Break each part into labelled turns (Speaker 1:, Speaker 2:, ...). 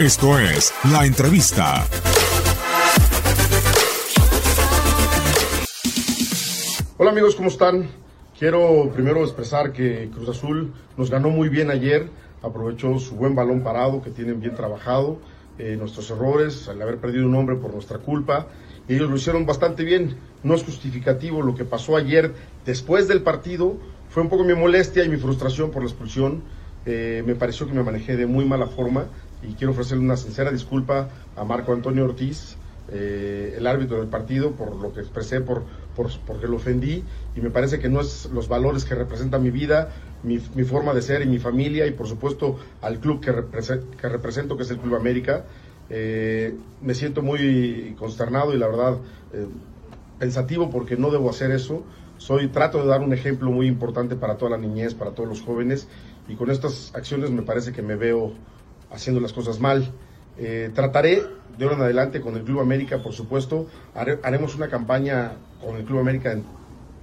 Speaker 1: Esto es La Entrevista.
Speaker 2: Hola amigos, ¿cómo están? Quiero primero expresar que Cruz Azul nos ganó muy bien ayer, aprovechó su buen balón parado que tienen bien trabajado, eh, nuestros errores, al haber perdido un hombre por nuestra culpa, ellos lo hicieron bastante bien. No es justificativo lo que pasó ayer después del partido, fue un poco mi molestia y mi frustración por la expulsión. Eh, me pareció que me manejé de muy mala forma y quiero ofrecerle una sincera disculpa a Marco Antonio Ortiz, eh, el árbitro del partido, por lo que expresé, por, por, porque lo ofendí y me parece que no es los valores que representa mi vida, mi, forma de ser y mi familia y por supuesto al club que, que represento, que es el Club América. Eh, me siento muy consternado y la verdad pensativo porque no debo hacer eso. Soy, trato de dar un ejemplo muy importante para toda la niñez, para todos los jóvenes y con estas acciones me parece que me veo haciendo las cosas mal. Eh, trataré de ahora en adelante con el Club América, por supuesto, haremos una campaña con el Club América en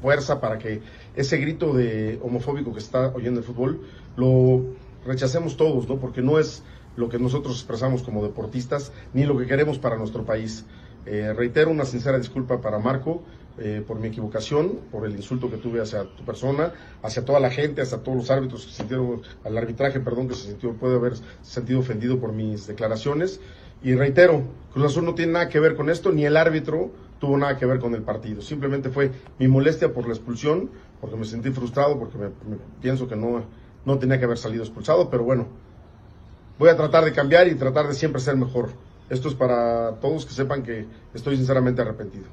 Speaker 2: fuerza para que ese grito de homofóbico que está oyendo el fútbol lo rechacemos todos, ¿no? Porque no es lo que nosotros expresamos como deportistas ni lo que queremos para nuestro país. Eh, reitero una sincera disculpa para Marco eh, por mi equivocación, por el insulto que tuve hacia tu persona, hacia toda la gente, hacia todos los árbitros que se sintieron, al arbitraje, perdón, que se sintió, puede haber sentido ofendido por mis declaraciones. Y reitero, Cruz Azul no tiene nada que ver con esto, ni el árbitro tuvo nada que ver con el partido. Simplemente fue mi molestia por la expulsión, porque me sentí frustrado, porque me, pienso que no, no tenía que haber salido expulsado, pero bueno, voy a tratar de cambiar y tratar de siempre ser mejor. Esto es para todos que sepan que estoy sinceramente arrepentido.